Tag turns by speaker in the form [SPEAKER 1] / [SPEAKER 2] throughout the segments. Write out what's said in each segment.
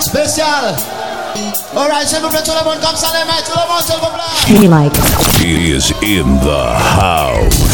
[SPEAKER 1] Spécial. Alright, s'il vous plaît, tout le monde comme ça les mains, tout le monde s'il vous plaît. He like.
[SPEAKER 2] He is in the house.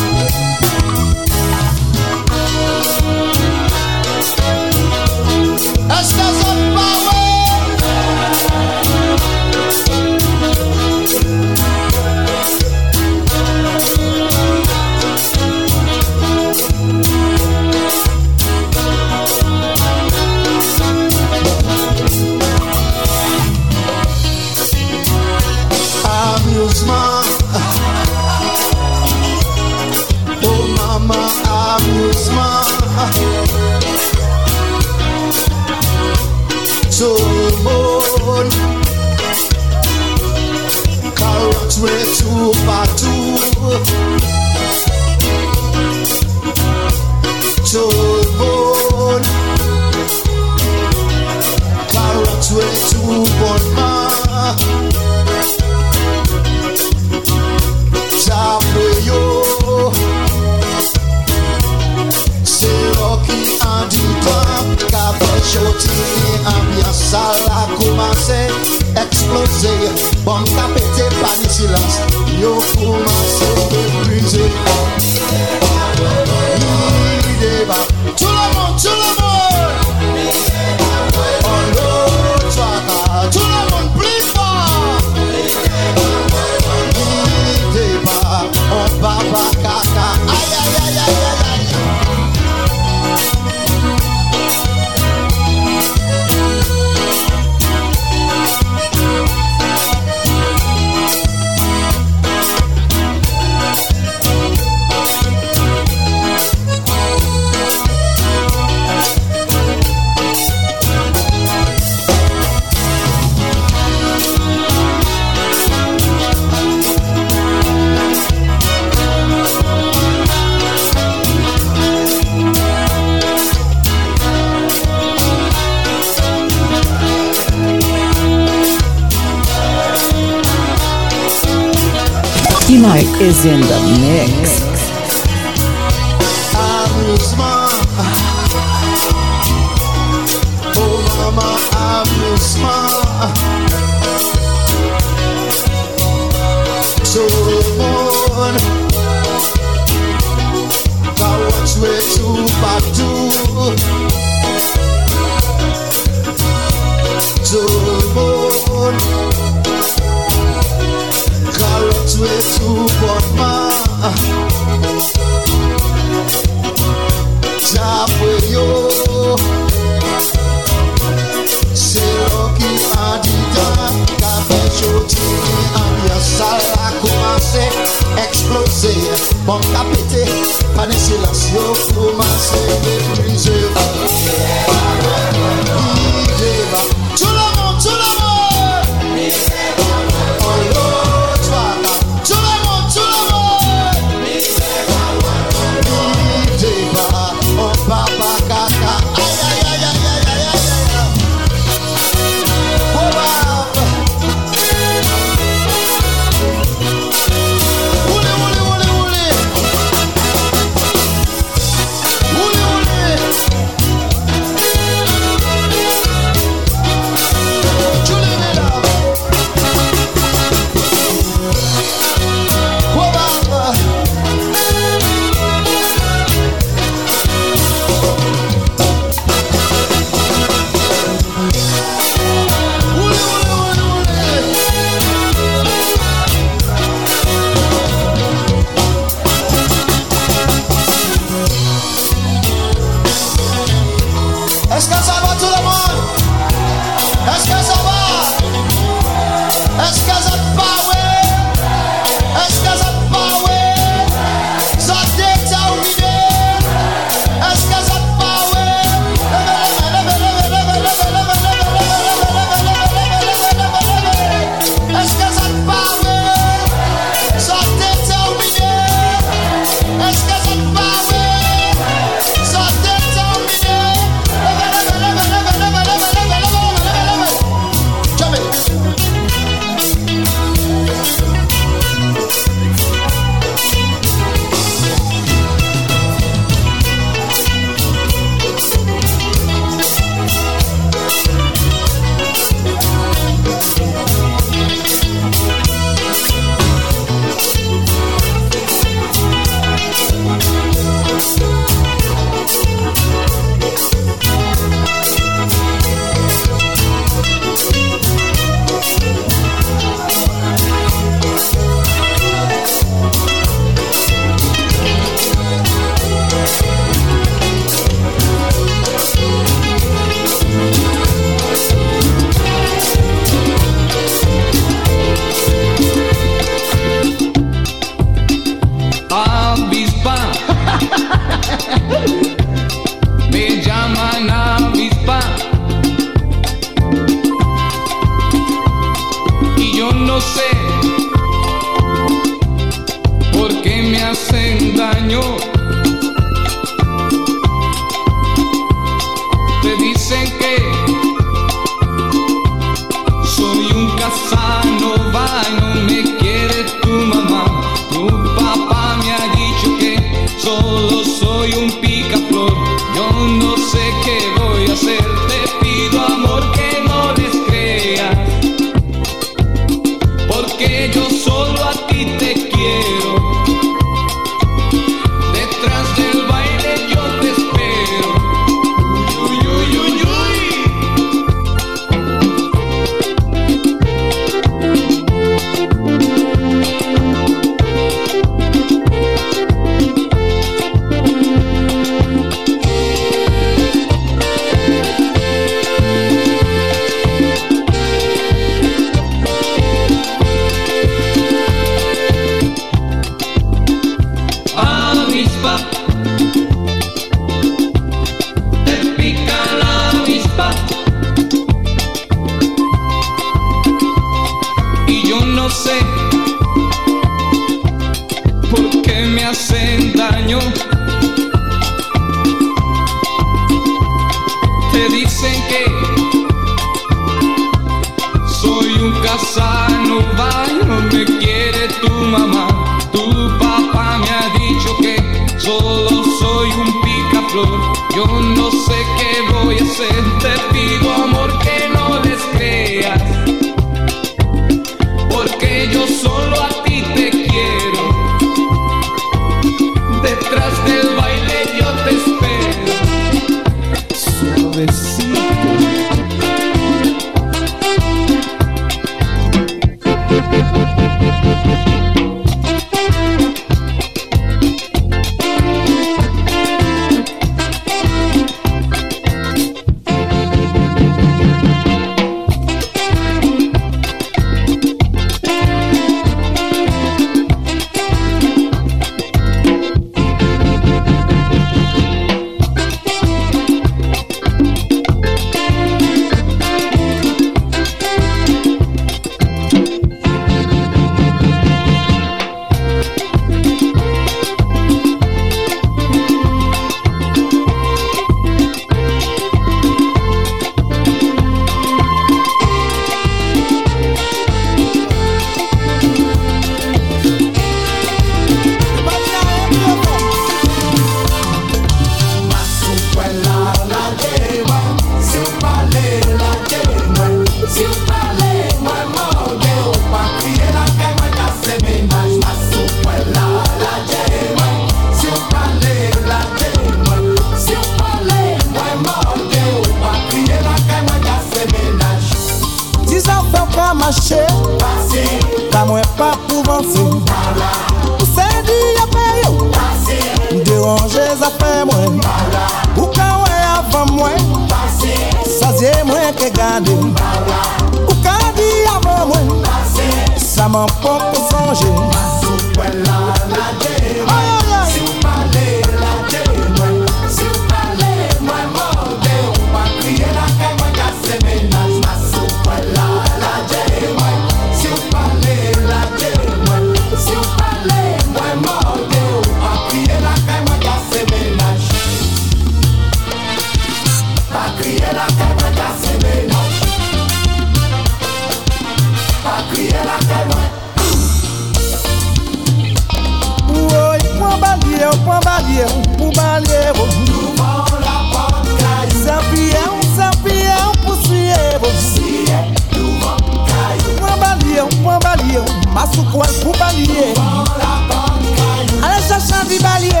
[SPEAKER 3] ou pan balye ou, pou balye ou. Nouvan la pan kayou Sanpye ou, sanpye ou, pou siye ou. Siye, nouvan kayou Pan balye ou, pan balye ou, masou kwen pou balye. Nouvan la pan kayou Ale chachan di balye,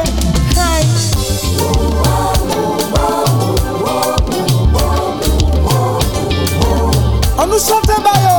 [SPEAKER 3] hay Nouvan, nouvan, nouvan, nouvan, nouvan, nouvan On nou chante bayo.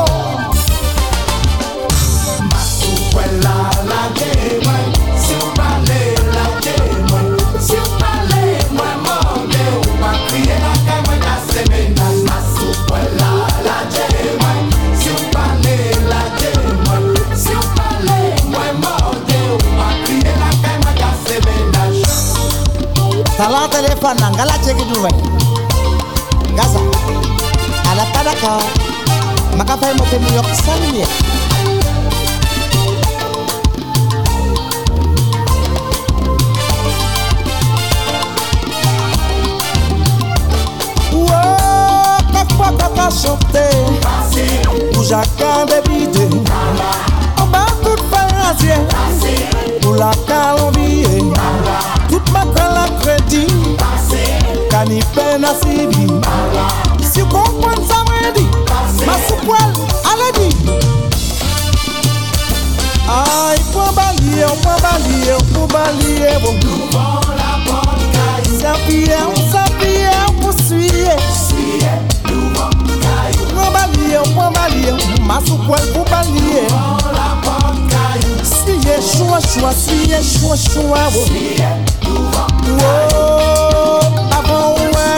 [SPEAKER 4] refana ngala cheki duwe gaza ala padaka makafai motemu yokusalimia Chante, pou jaka debite Ou ba tout falasye Ou la kalonviye Tout
[SPEAKER 3] ka ni pen asidi Si konpon sa mwen di Masipwel ale di Ay pou balye ou oh, pou balye ou oh, pou balye eh, ou Nou bon. La bon kayou Sapye ou sapye ou pou suye. Oh, eh. Suye nou bon kayou Pou balye ou pou balye ou Masipwel pou balye Nou bon la bon. Kayou Suye chouan chouan suye chouan chouan Suye nou bon. kayou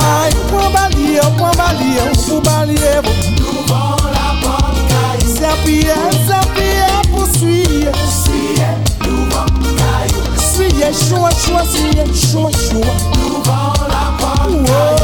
[SPEAKER 3] Ay, pon balye, pon balye, pou balye Nou bon la pon kayo Serpiye, serpiye, pou suye. Suye, nou bon kayo Suye, chouan, chouan, suye, chouan, chouan. Nou bon la oh. pon kayo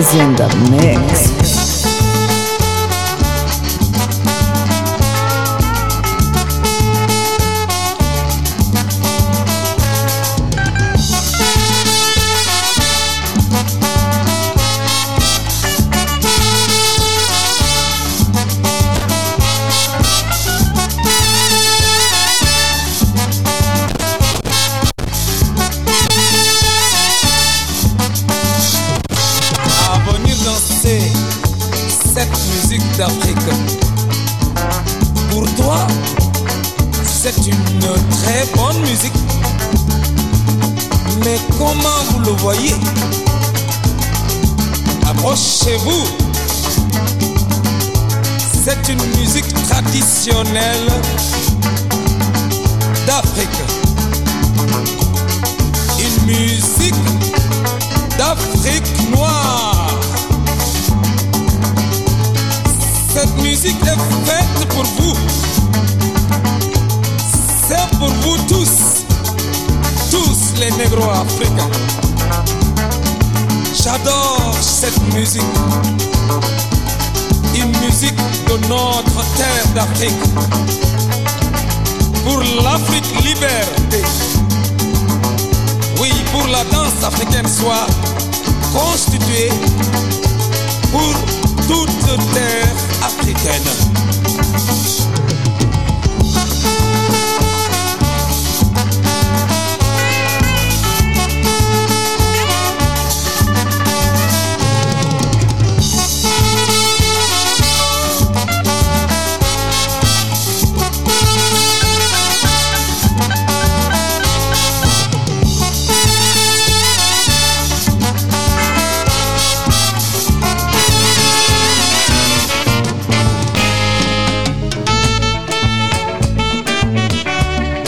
[SPEAKER 5] rising the mix.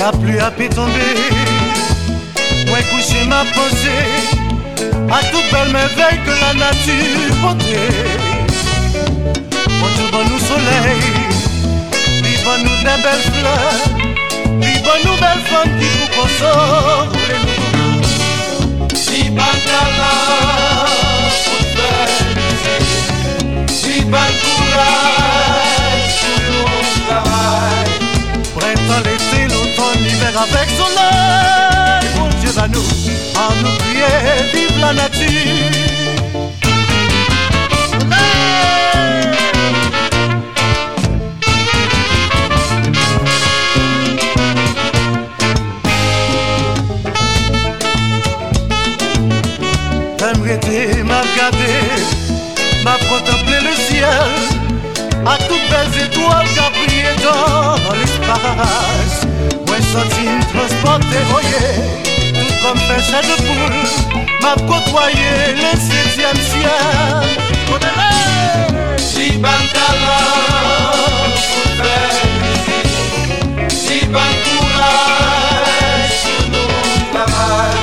[SPEAKER 6] La pluie a pu tomber, moi couché ma pensée à toute belle merveille que la nature portait. Tout bon nous soleil, bon nous des belles fleurs, bon nous belles femmes qui vous consolent.
[SPEAKER 7] Si Bantala, pour faire. Si ban
[SPEAKER 6] avec soleil. Bon Dieu va nous, en nous prier, vive la nature. M'a regardé, m'a contemplé le ciel, à toutes belles étoiles qui brillé dans l'espace. Transporté, voyez, tout comme pêche de poule, m'a côtoyé le septième ciel. Au-delà,
[SPEAKER 7] Si Bantala, pour faire musique. Si ban courage, pour nous travail.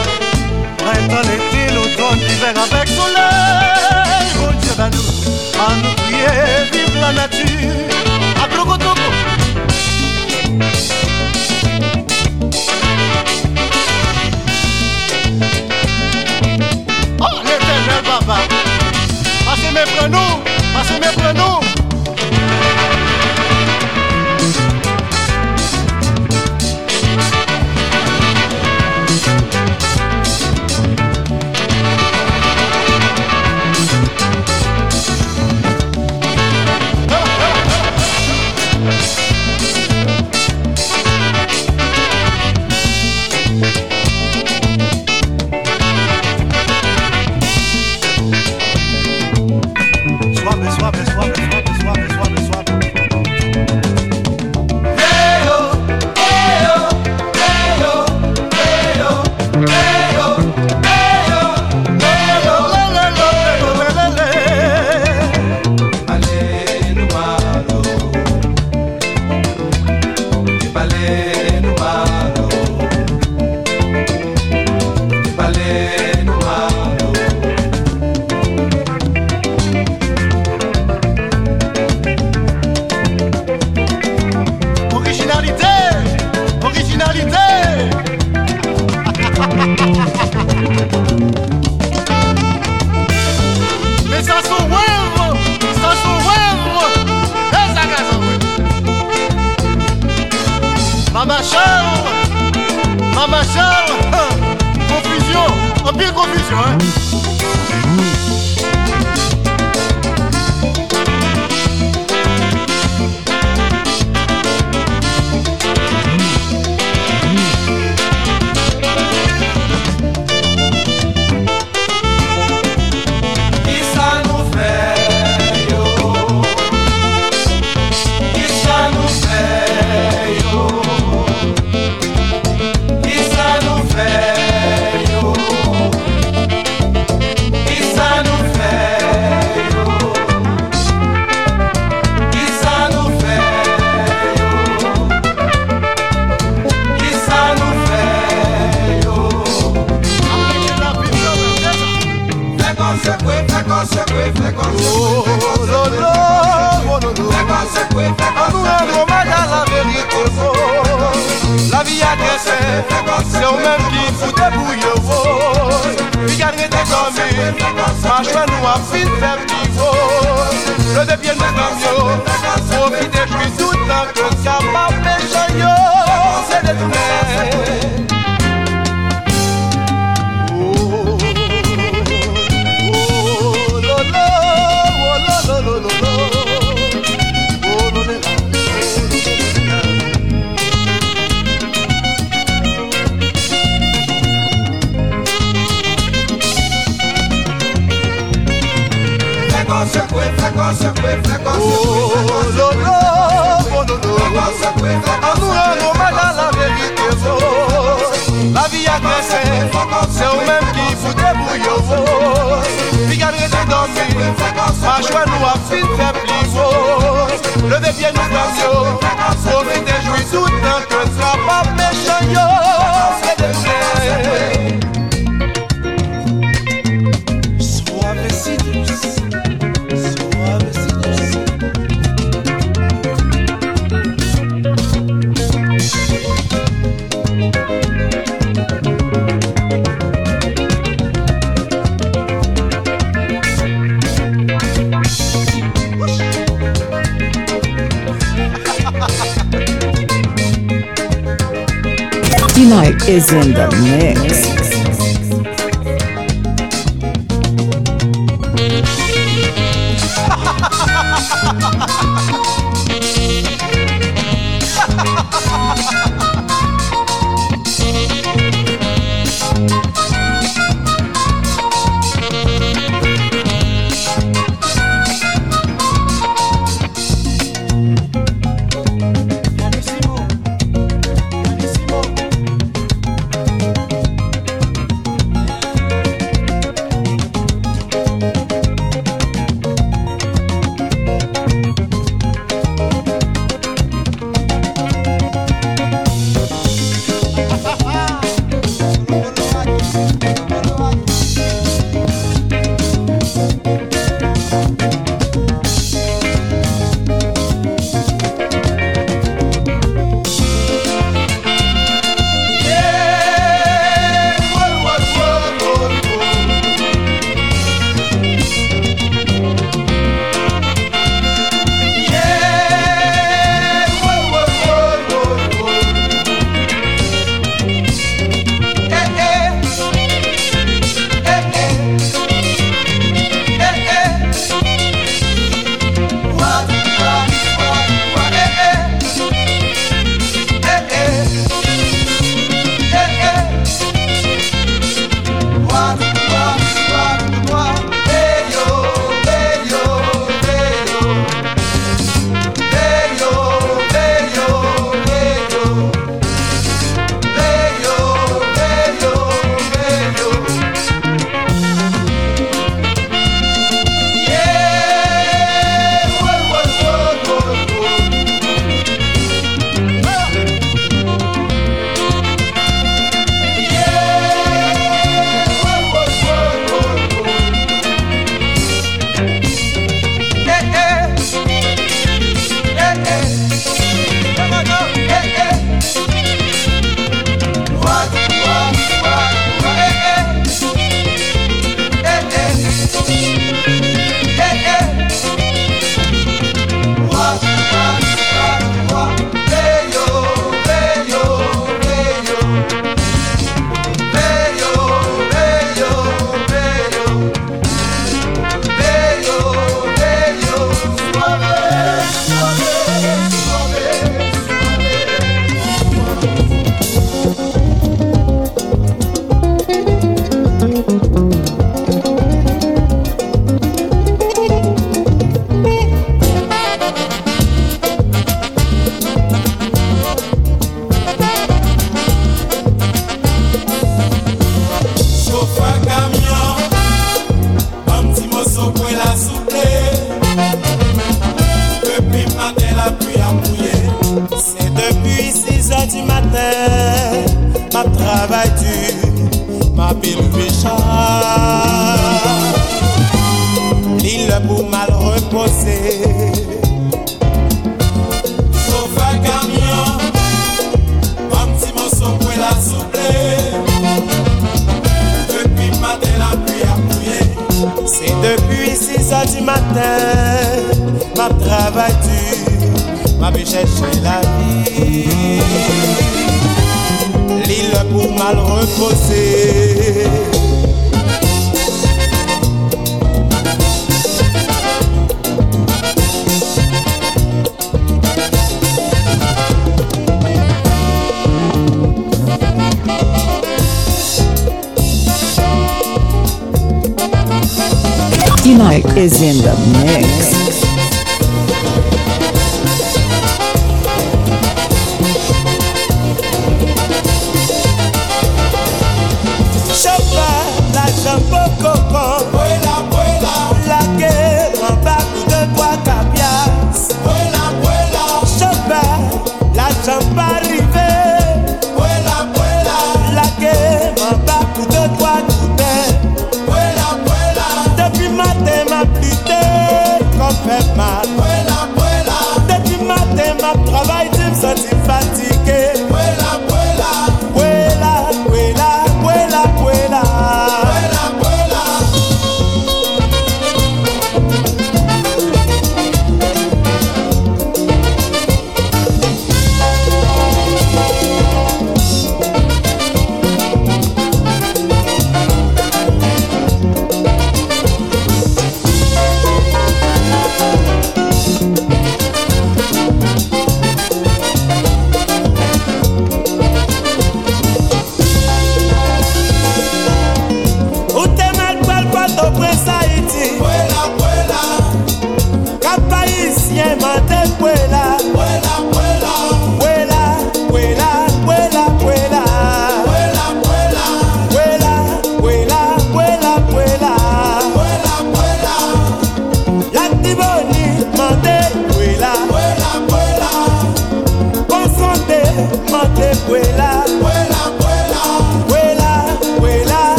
[SPEAKER 6] printemps, l'été, l'automne, l'hiver avec soleil. Oh Dieu, ben nous, à nous prier, vive la nature.
[SPEAKER 5] Is in the mix.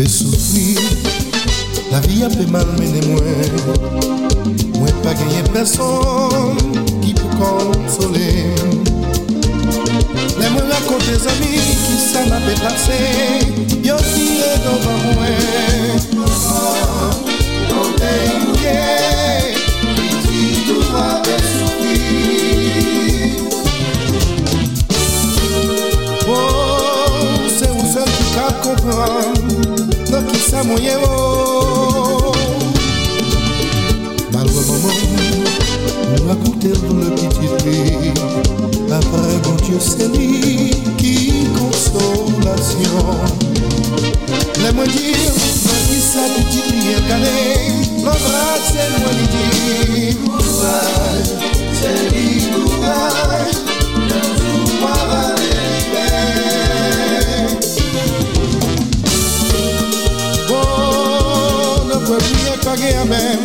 [SPEAKER 7] Pe soufri La vi a pe mal mene mwen Mwen pa genye person Ki pou konsole Le mwen rakonte zami Ki sa ma pe pase Yo si e dovan mwen Non te inye Ki ti soufri Oh, se ou sel ki ka kompran sa mwenye o oh. Malwa maman, mwen akoute pou le pititre Apre bon Diyo se li ki konsolasyon Le mwen dir, mwen ki sa pititre yel kane Mwen brak se mwen li dir Kouaj, se li kouaj Wewe pia kageame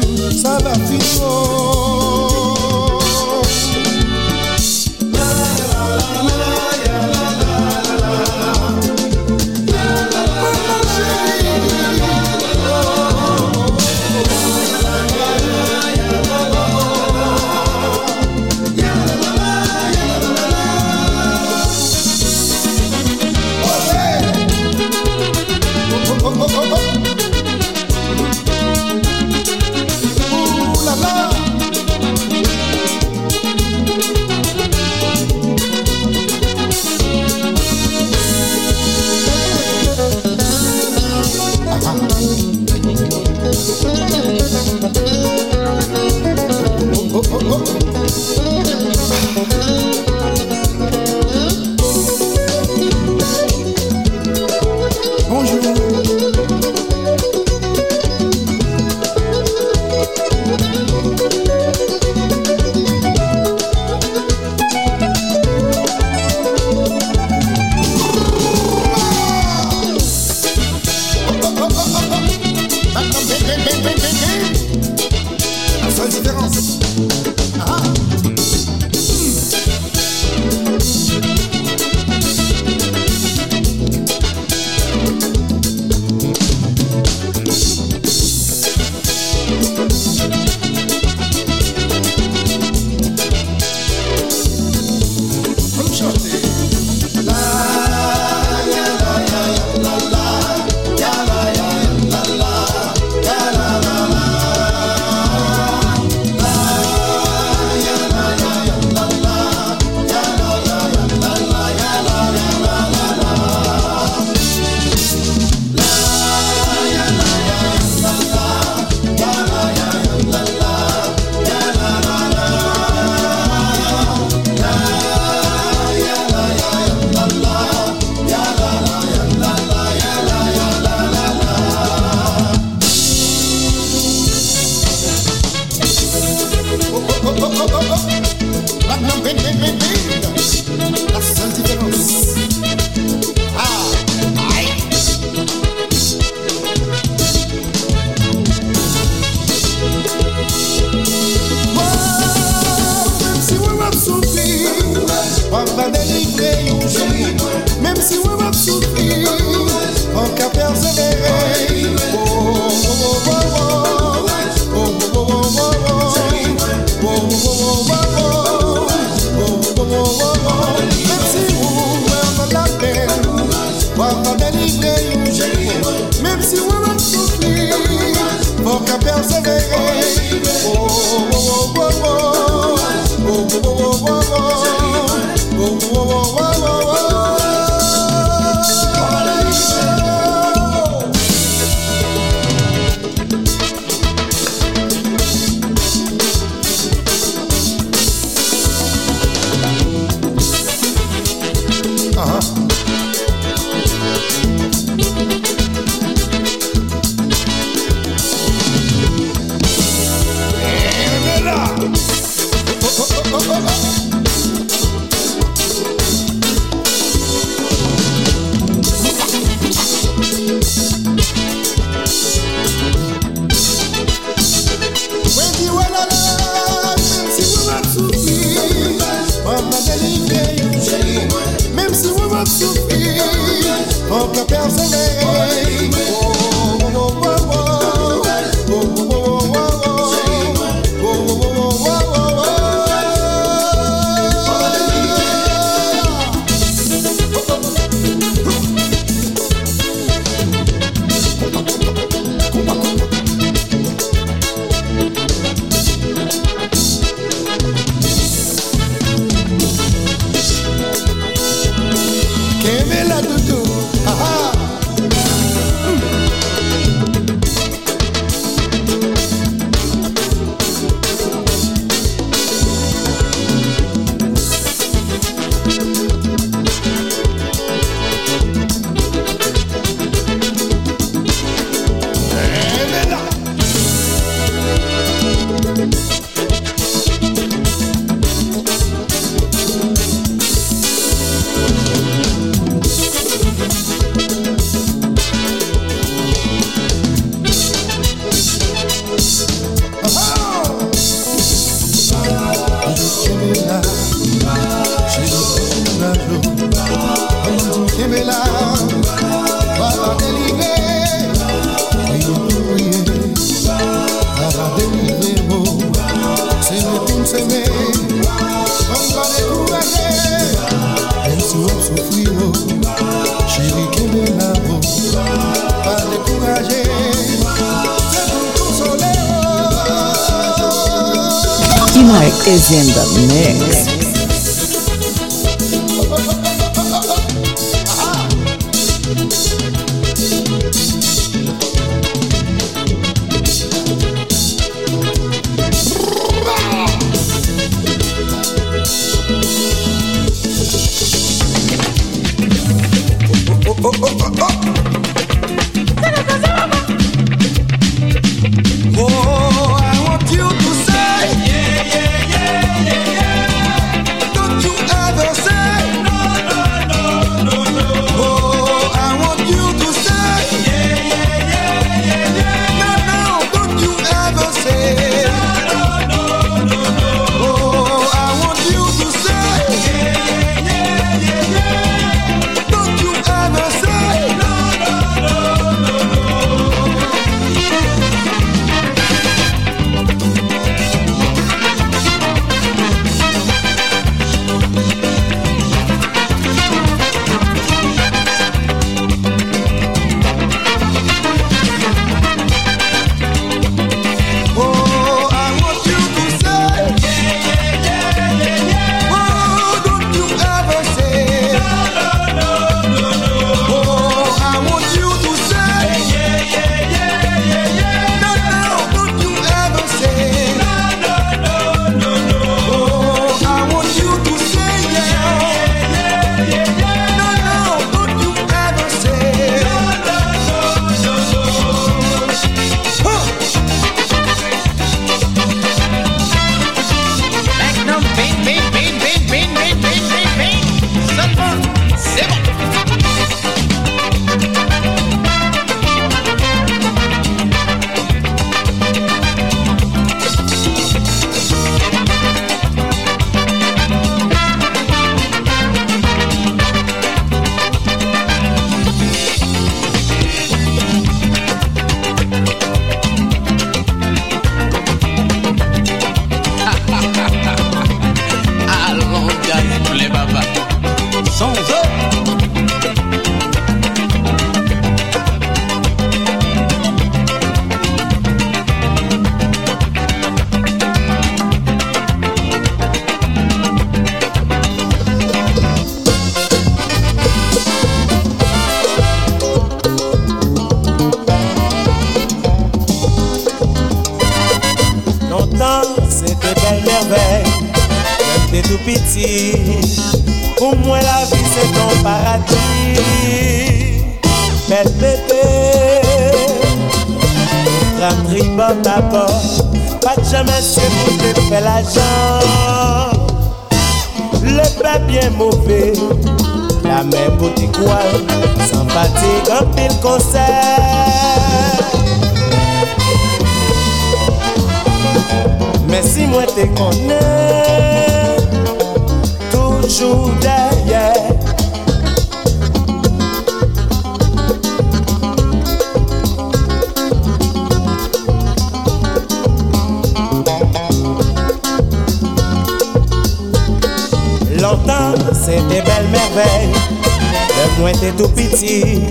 [SPEAKER 8] Mwen te tou piti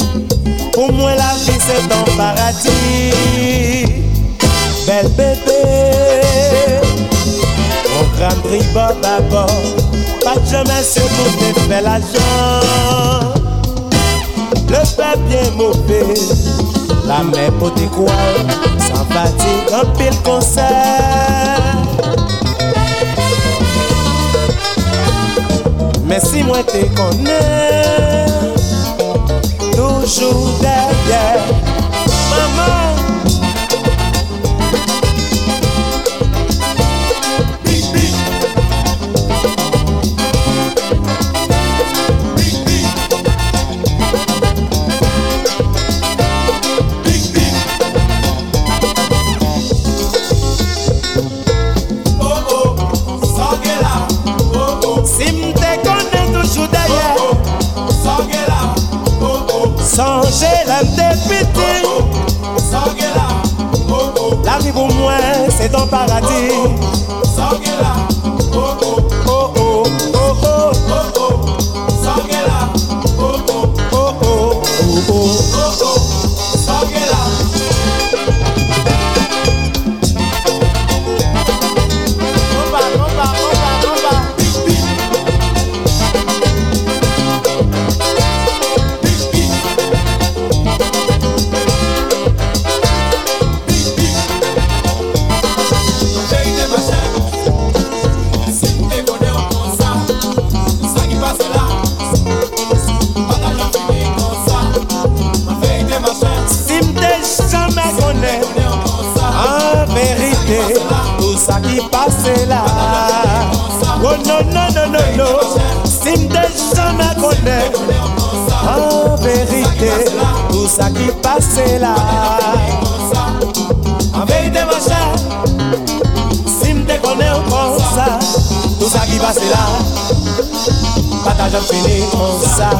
[SPEAKER 8] Pou mwen la vi se ton paradis. Bel bebe Mwen kram tribo babo Pat jame se moun te fe la jan Le pe bien moupe La men pote kwa San pati an pil konser Men si mwen te konen shoes, yeah, yeah. Mama. est en paradis. se la An veyite mwen chè Si mte konè ou kon sa Tout sa ki pase la Pata jom fini kon sa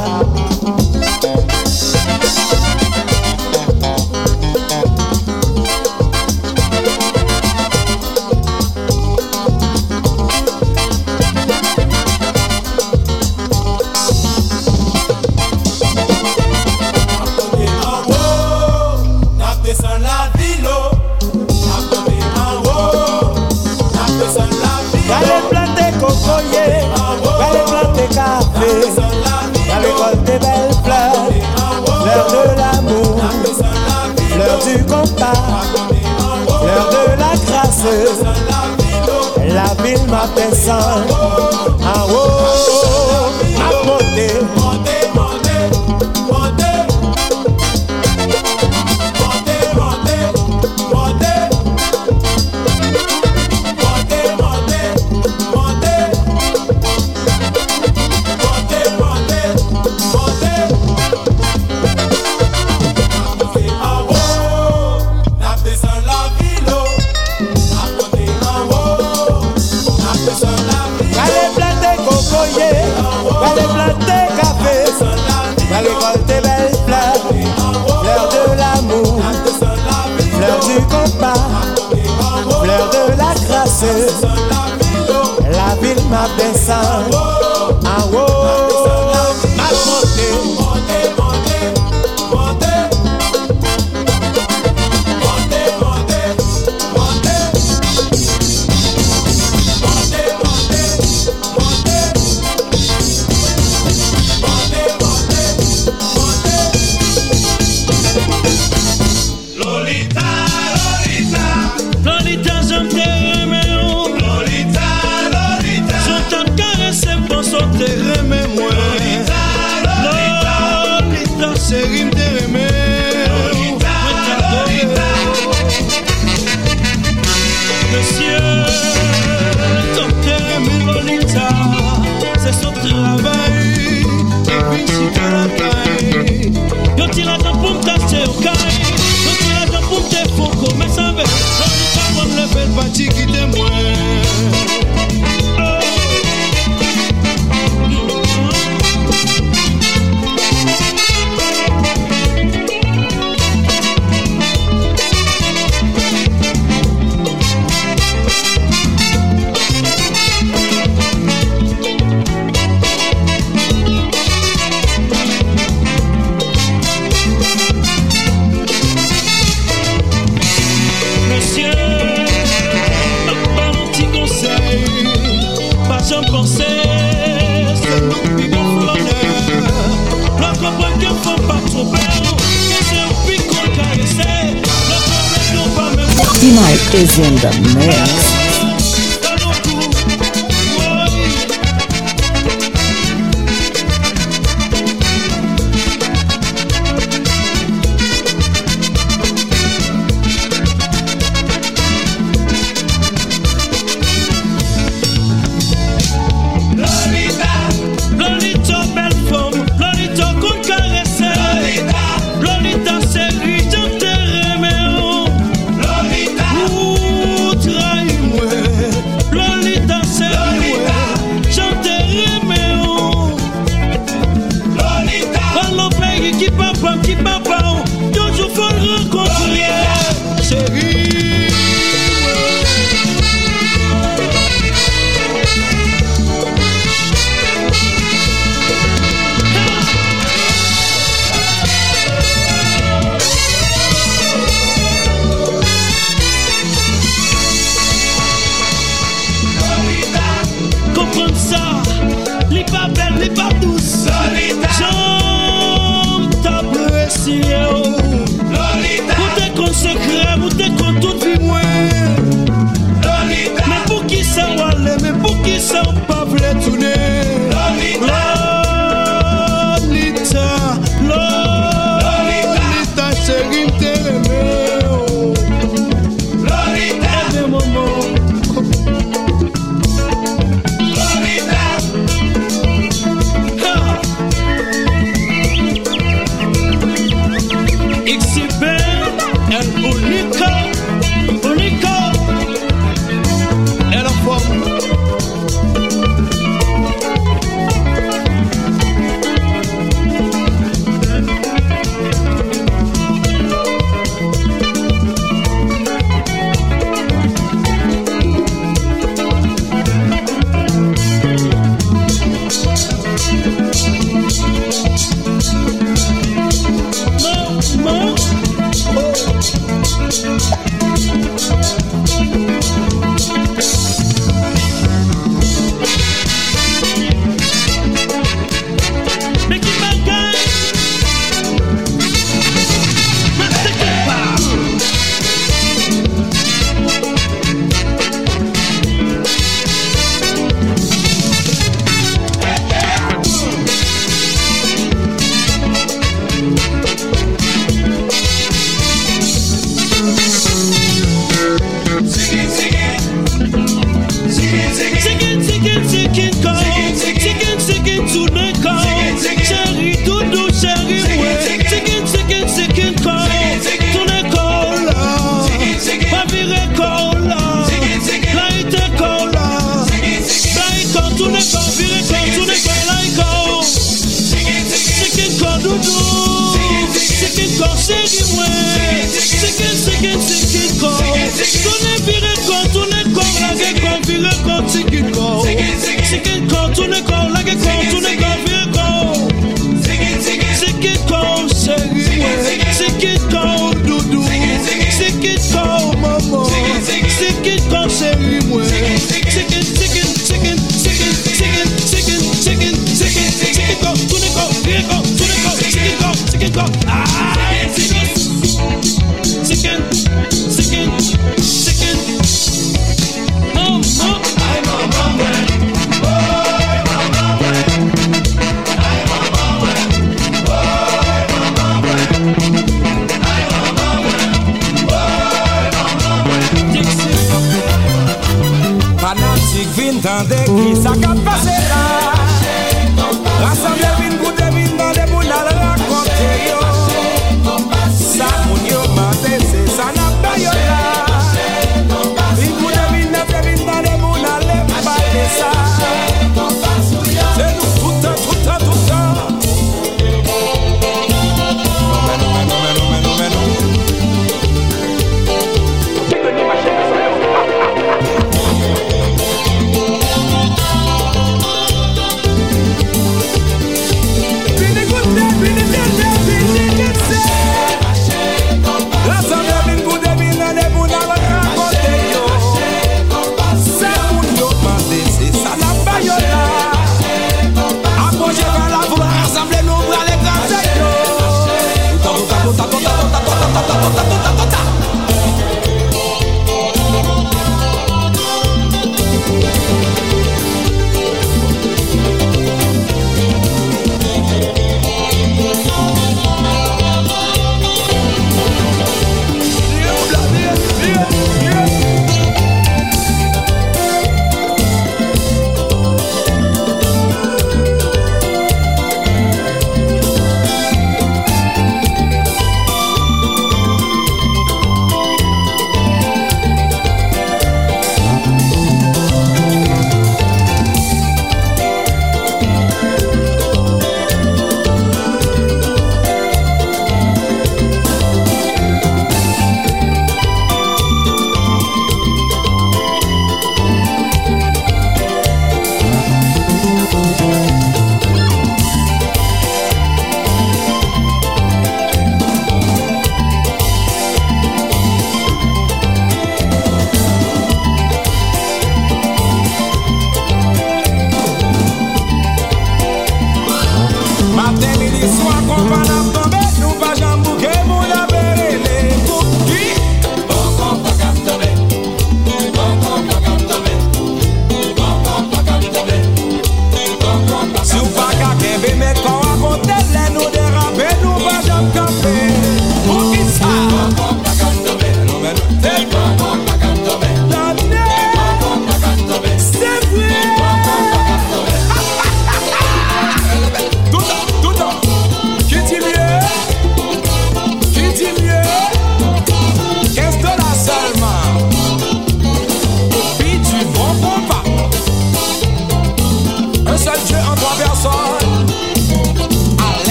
[SPEAKER 5] Dynamite is in the mix.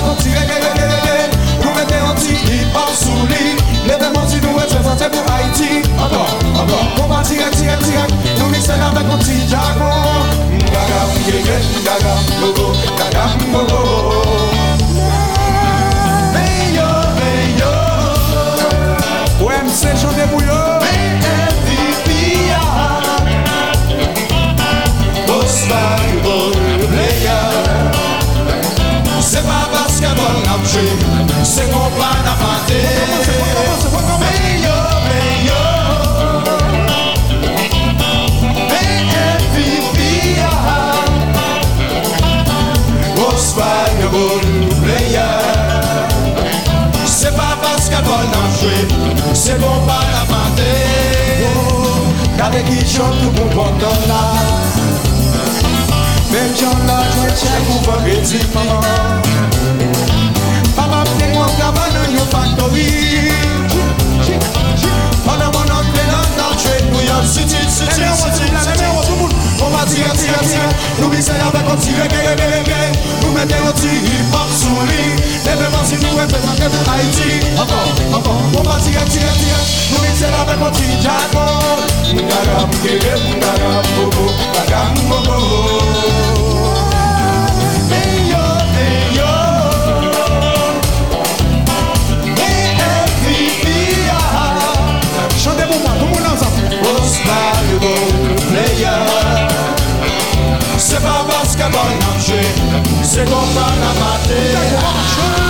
[SPEAKER 9] quand tu es Pade ki chan pou pon la Mem chan la jwen chek ou van reti maman Papa pte mwen kava nan yon faktori Pon nan mon nan tren New York City, city, city, city pa tire, tire, tire. Nou bise avek an tire, gere, gere, gere Nou mette an tire, hip-hop sou li Eveman si nou reprezentè pou Haiti Ankon, ankon Ou pa tire, tire, tire Nou bise avek an tire, jakon Mou garab, gere, mou garab, bobo. Bagam, bobo
[SPEAKER 7] chegou para
[SPEAKER 9] bater.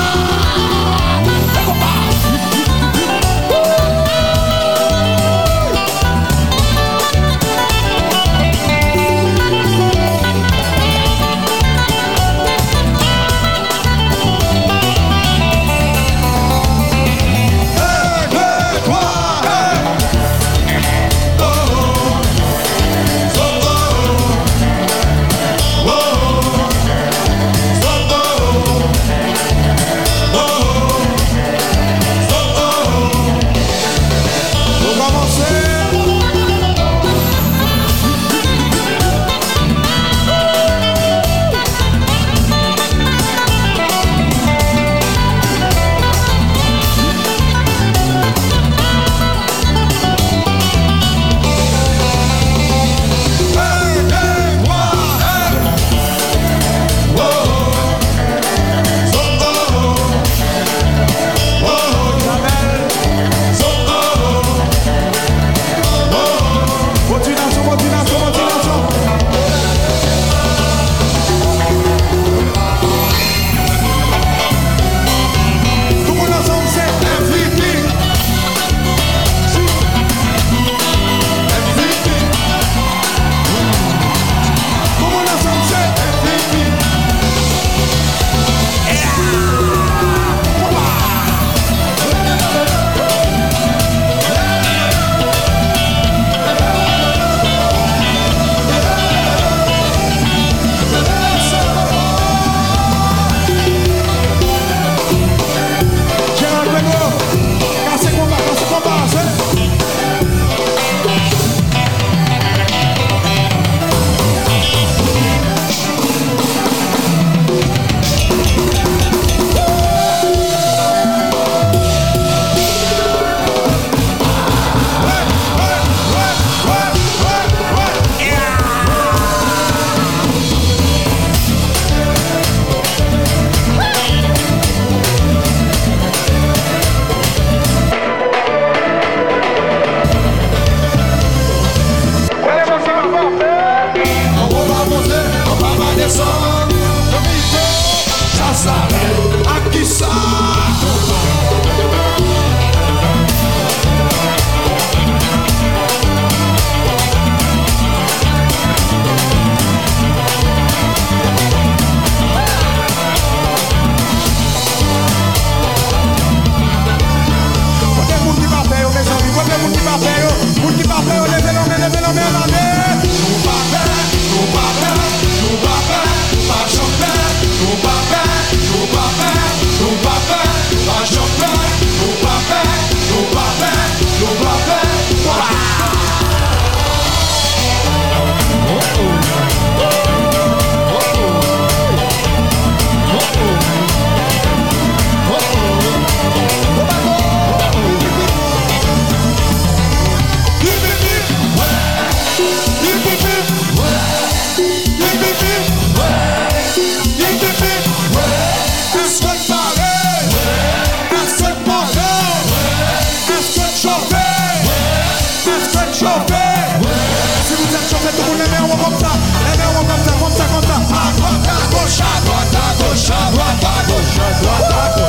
[SPEAKER 9] What? what?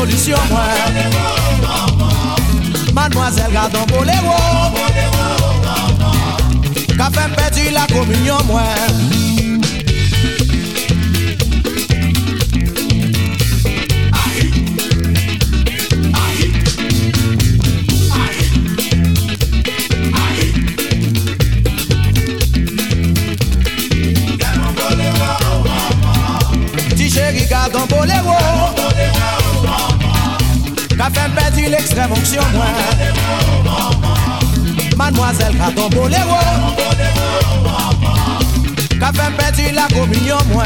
[SPEAKER 3] solisyon mwen Mademoiselle gado bolero Ka fèm pedi la kominyon mwen fait me perdre l'extrême onction moi. Mademoiselle qu'a ton boléro. Qu'a fait me la communion moi.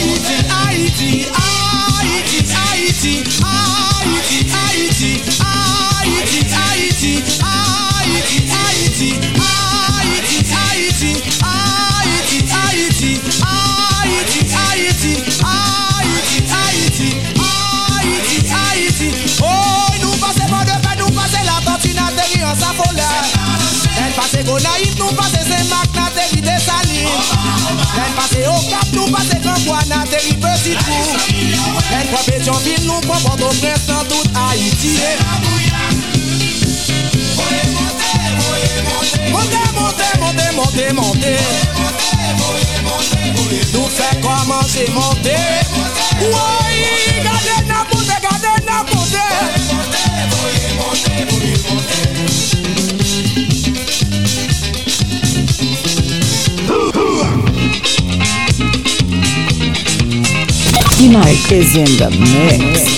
[SPEAKER 3] Haïti, Haïti, Haïti, Haïti, Haïti, Haïti, Haïti, Haïti, Haïti, Haïti, Len pase o kap nou pase Granboana Teri pesi tou. Len kwa Petionville nou pon Port-au-Prince Nan tout Haiti. Se la bouya. Voye monte, voye monte. Monte, monte, monte, monte, monte. Voye monte, voye monte. Nou fè koman se monte Woye, gade nan monte, gade nan monte Voye monte, voye monte, voye monte.
[SPEAKER 5] Tonight is in the mix.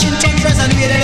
[SPEAKER 1] Washington President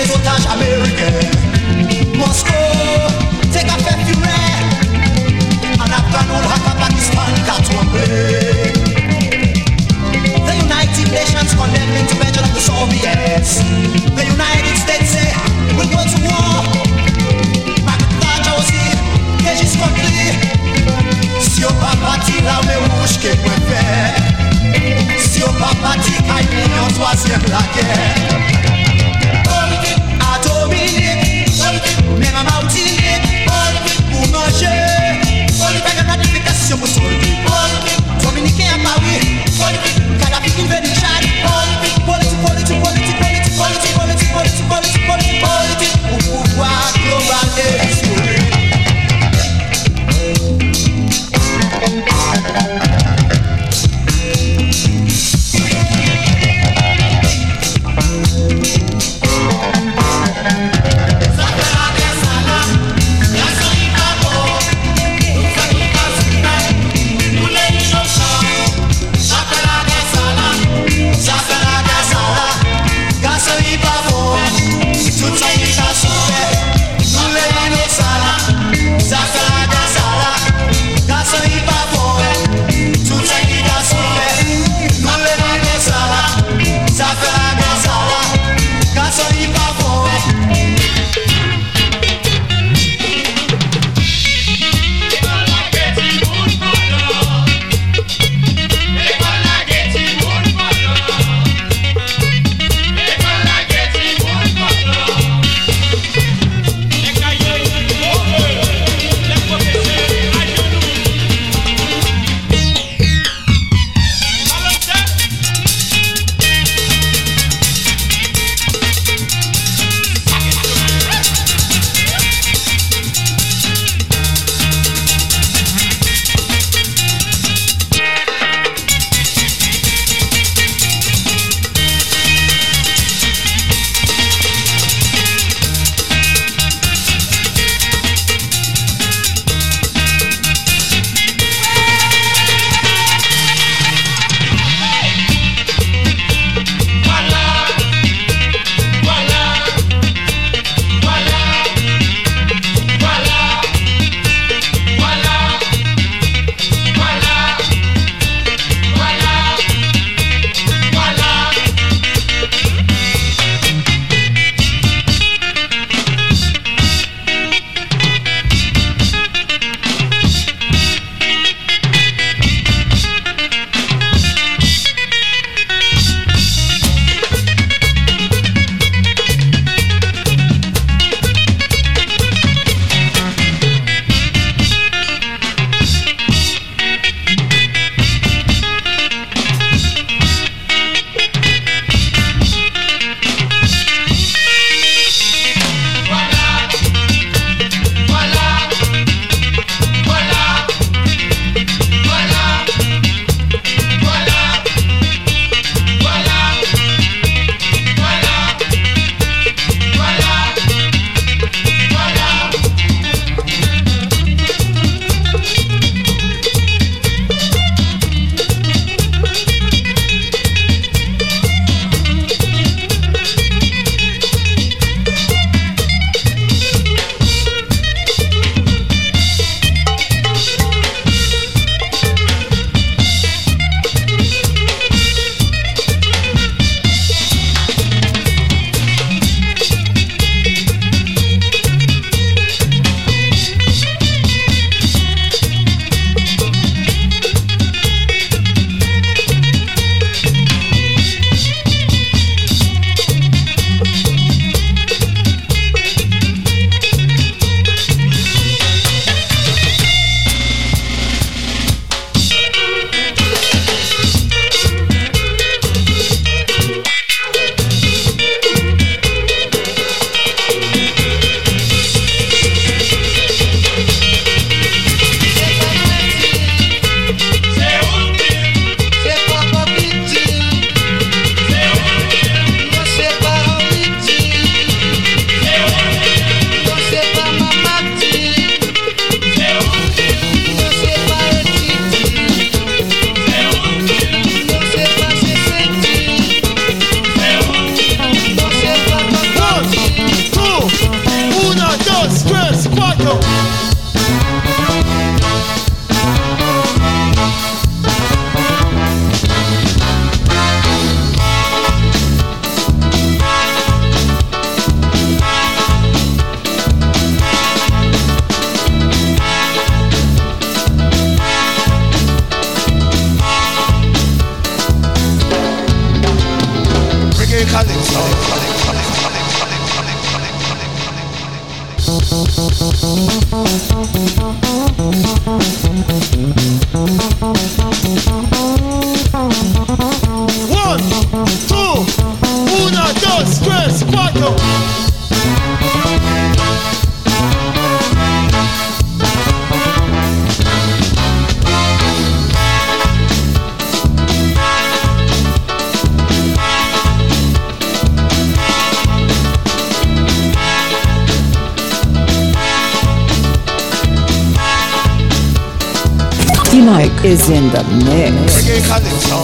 [SPEAKER 5] is in the mix. Reggae
[SPEAKER 9] calypso,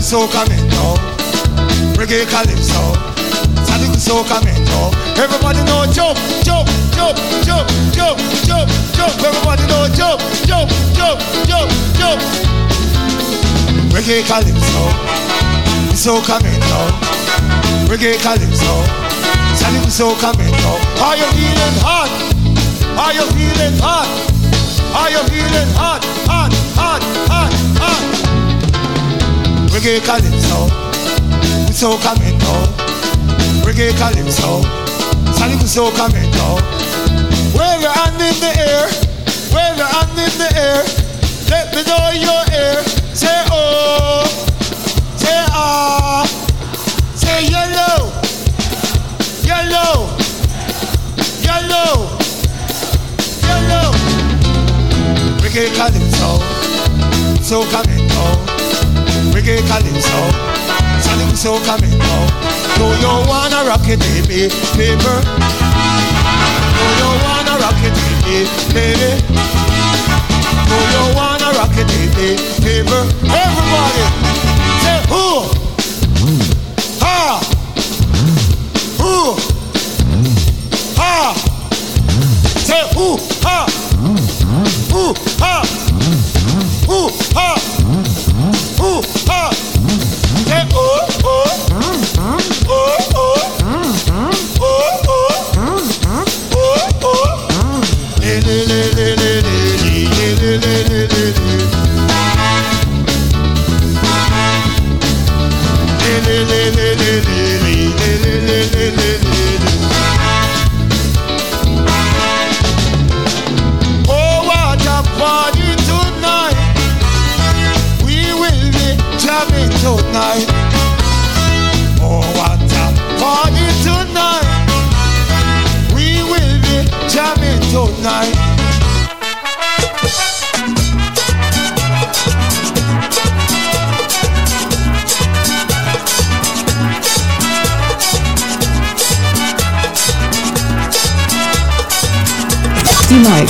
[SPEAKER 9] soca. Reggae calypso, soca. Everybody know jump, jump, jump, jump, jump, jump, jump. Everybody know jump, jump, jump, jump, jump. Reggae calypso, soca mento. Reggae calypso, Sonic soca. Are you feeling hot? Are you feeling hot? Are you feeling hot, hot, hot, hot, hot? Reggae calypso, we so now. Reggae calypso, Sonic so coming now. Wave your hand in the air, wave your hand in the air. Let me know you're here. Say oh, say ah, say yellow, yellow, yellow, yellow. Reggae calypso, so now. Reggae calypso, Salim so coming now. Do you wanna rock it, baby, paper? Do you wanna rock it, baby, baby? Do you wanna rock it, baby, paper? Everybody,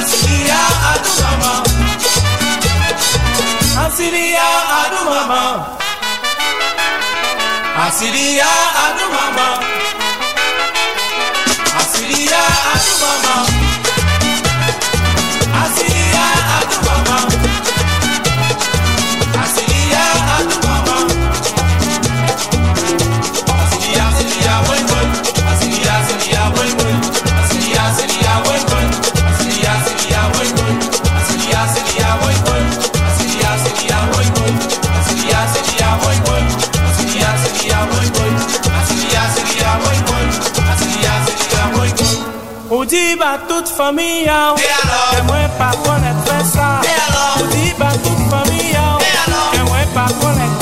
[SPEAKER 5] Asilia Adumama. Asiria Adumama. Asiria Adumama. Asiria Adumama.
[SPEAKER 10] tout fami yaw Ke mwen pa konet fè sa Ou di ba tout fami yaw Ke mwen pa konet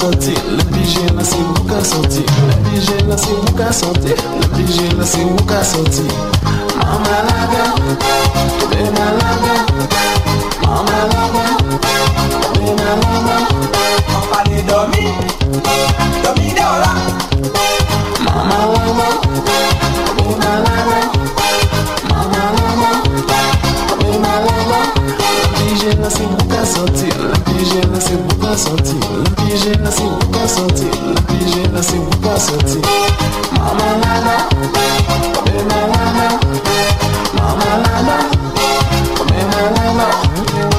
[SPEAKER 11] santé, le pigé là c'est vous qu'à santé, le pigé là c'est vous qu'à santé, le pigé là c'est vous qu'à. Mama laga, be malaga, laga, be malaga.
[SPEAKER 1] On parle dormi, dormi.
[SPEAKER 11] Mama laga, be malaga. c'est. La pigeon, là, c'est mon cas senti. La pigeon, c'est mon cas senti. La pigeon, c'est mon cas senti. Maman, là, là. Maman, là,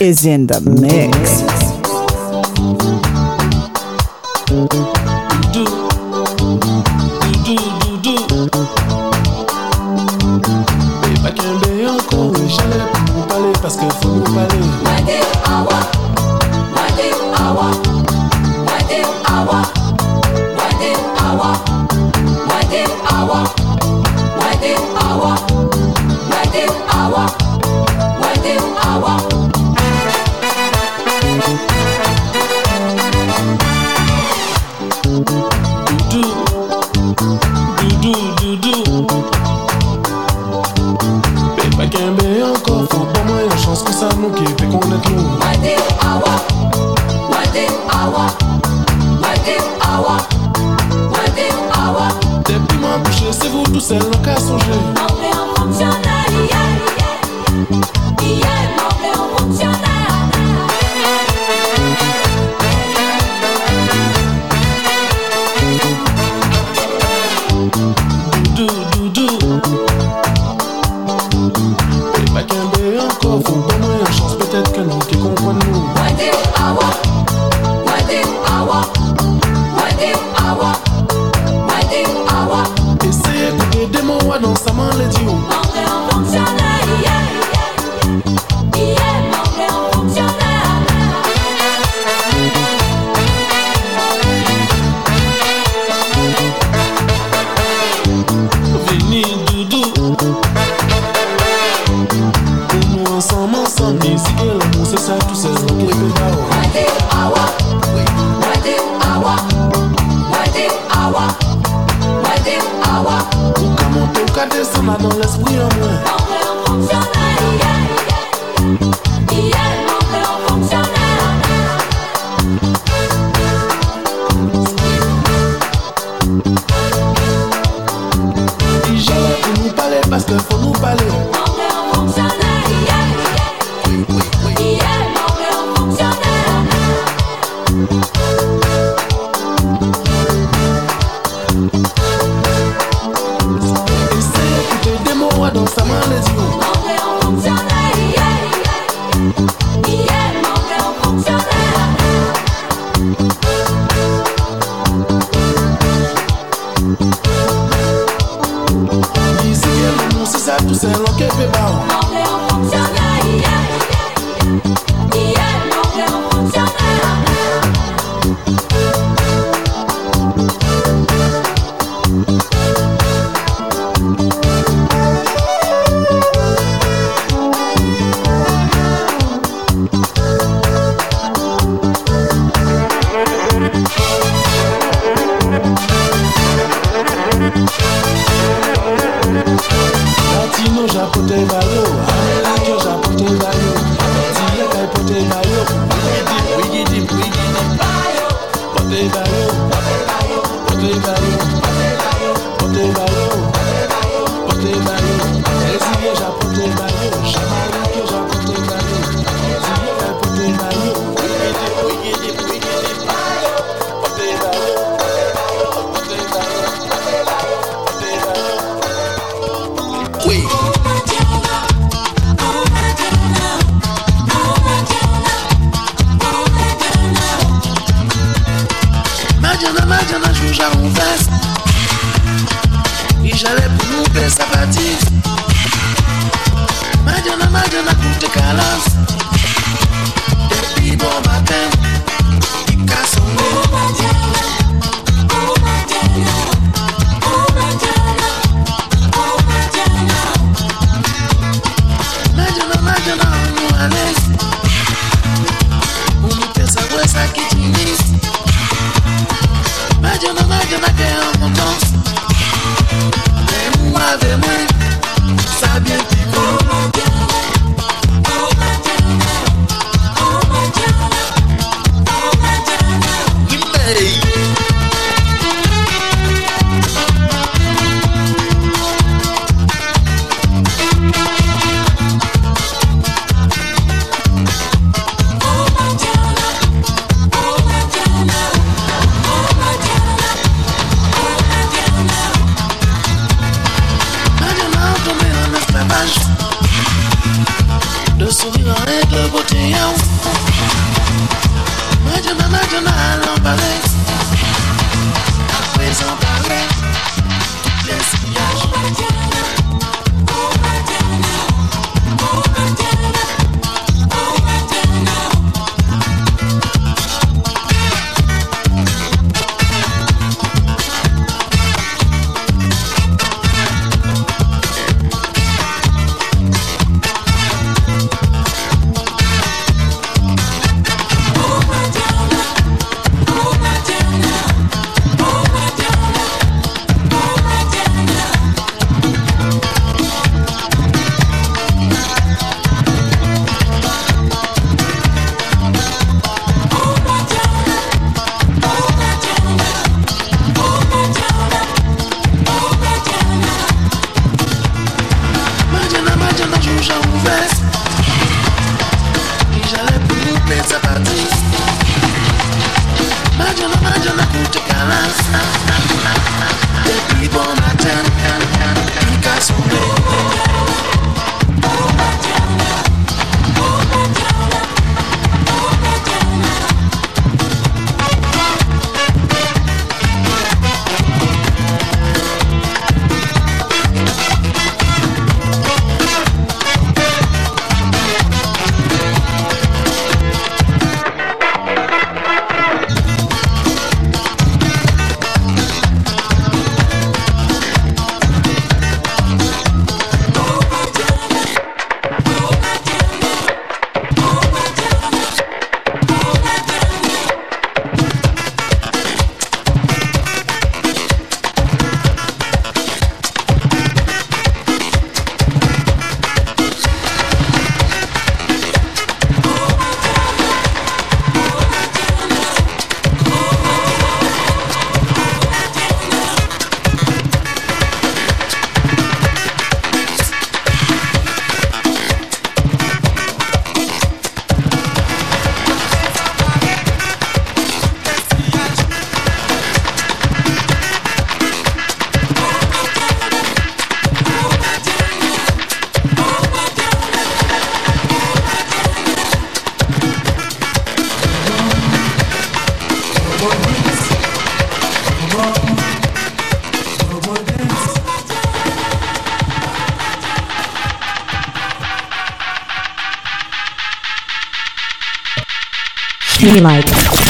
[SPEAKER 5] is in the mix.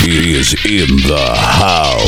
[SPEAKER 2] He is in the house.